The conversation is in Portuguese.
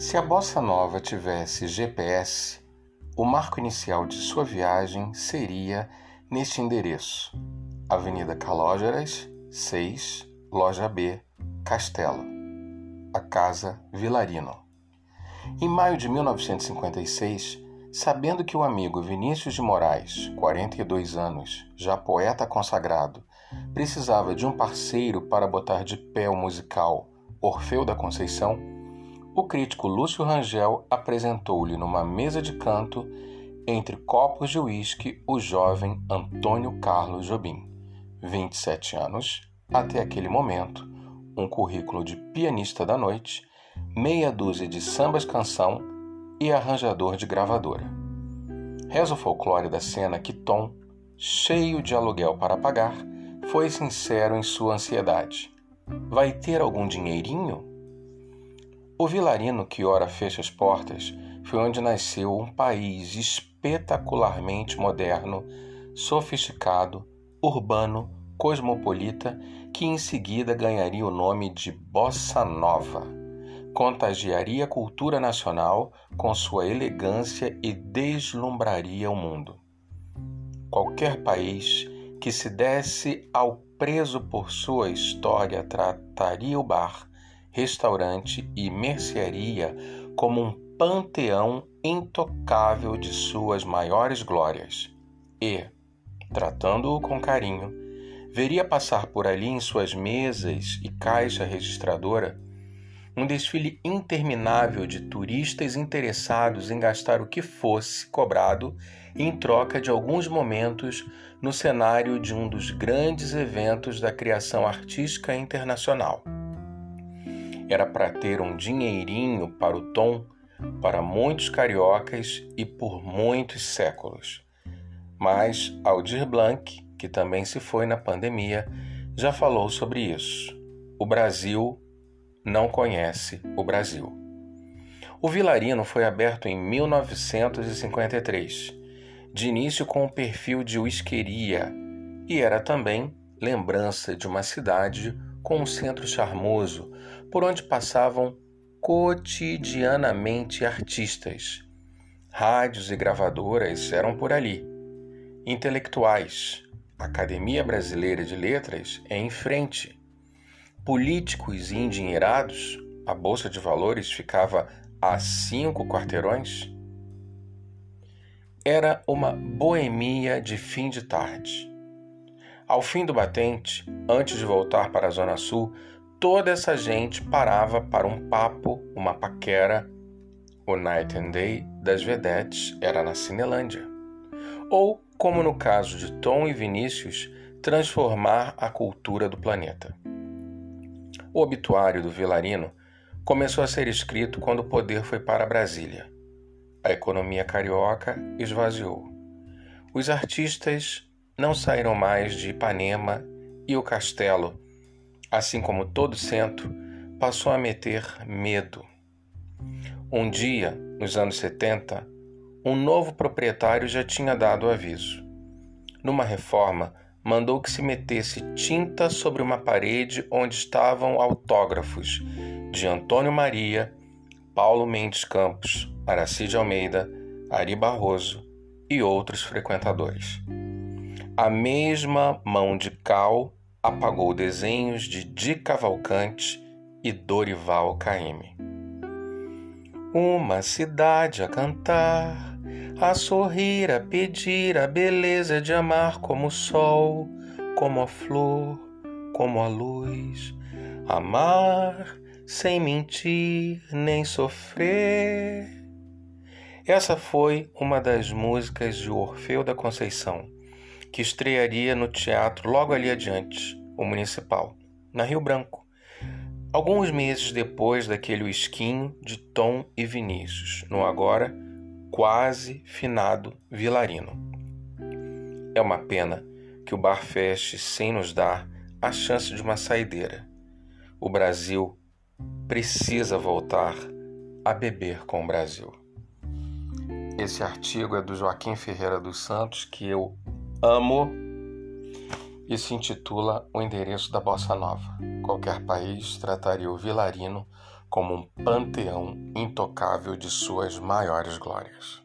Se a bossa nova tivesse GPS, o marco inicial de sua viagem seria neste endereço: Avenida Calógeras, 6, Loja B, Castelo, a Casa Vilarino. Em maio de 1956, sabendo que o amigo Vinícius de Moraes, 42 anos, já poeta consagrado, precisava de um parceiro para botar de pé o musical Orfeu da Conceição, o crítico Lúcio Rangel apresentou-lhe numa mesa de canto, entre copos de uísque, o jovem Antônio Carlos Jobim, 27 anos, até aquele momento, um currículo de pianista da noite, meia dúzia de sambas-canção e arranjador de gravadora. Reza o folclore da cena que Tom, cheio de aluguel para pagar, foi sincero em sua ansiedade. Vai ter algum dinheirinho? O vilarino que ora fecha as portas foi onde nasceu um país espetacularmente moderno, sofisticado, urbano, cosmopolita, que em seguida ganharia o nome de Bossa Nova. Contagiaria a cultura nacional com sua elegância e deslumbraria o mundo. Qualquer país que se desse ao preso por sua história trataria o bar restaurante e mercearia como um panteão intocável de suas maiores glórias. E, tratando-o com carinho, veria passar por ali em suas mesas e caixa registradora um desfile interminável de turistas interessados em gastar o que fosse cobrado em troca de alguns momentos no cenário de um dos grandes eventos da criação artística internacional era para ter um dinheirinho para o tom para muitos cariocas e por muitos séculos. Mas Aldir Blanc, que também se foi na pandemia, já falou sobre isso. O Brasil não conhece o Brasil. O Vilarino foi aberto em 1953, de início com o perfil de whiskeria, e era também lembrança de uma cidade com um centro charmoso, por onde passavam cotidianamente artistas. Rádios e gravadoras eram por ali. Intelectuais, Academia Brasileira de Letras é em frente. Políticos e endinheirados, a Bolsa de Valores ficava a cinco quarteirões. Era uma boemia de fim de tarde. Ao fim do batente, antes de voltar para a Zona Sul, toda essa gente parava para um papo, uma paquera. O Night and Day das vedetes era na Cinelândia. Ou, como no caso de Tom e Vinícius, transformar a cultura do planeta. O obituário do Vilarino começou a ser escrito quando o poder foi para Brasília. A economia carioca esvaziou. Os artistas não saíram mais de Ipanema e o castelo assim como todo centro, passou a meter medo. Um dia, nos anos 70, um novo proprietário já tinha dado aviso. Numa reforma, mandou que se metesse tinta sobre uma parede onde estavam autógrafos de Antônio Maria, Paulo Mendes Campos, Aracide Almeida, Ari Barroso e outros frequentadores. A mesma mão de cal apagou desenhos de Di Cavalcante e Dorival Caymmi. Uma cidade a cantar, a sorrir, a pedir a beleza de amar como o sol, como a flor, como a luz. Amar sem mentir nem sofrer. Essa foi uma das músicas de Orfeu da Conceição que estrearia no teatro logo ali adiante, o Municipal, na Rio Branco, alguns meses depois daquele esquinho de Tom e Vinícius, no agora quase finado Vilarino. É uma pena que o bar feche sem nos dar a chance de uma saideira. O Brasil precisa voltar a beber com o Brasil. Esse artigo é do Joaquim Ferreira dos Santos, que eu amo e se intitula O Endereço da Bossa Nova. Qualquer país trataria o vilarino como um panteão intocável de suas maiores glórias.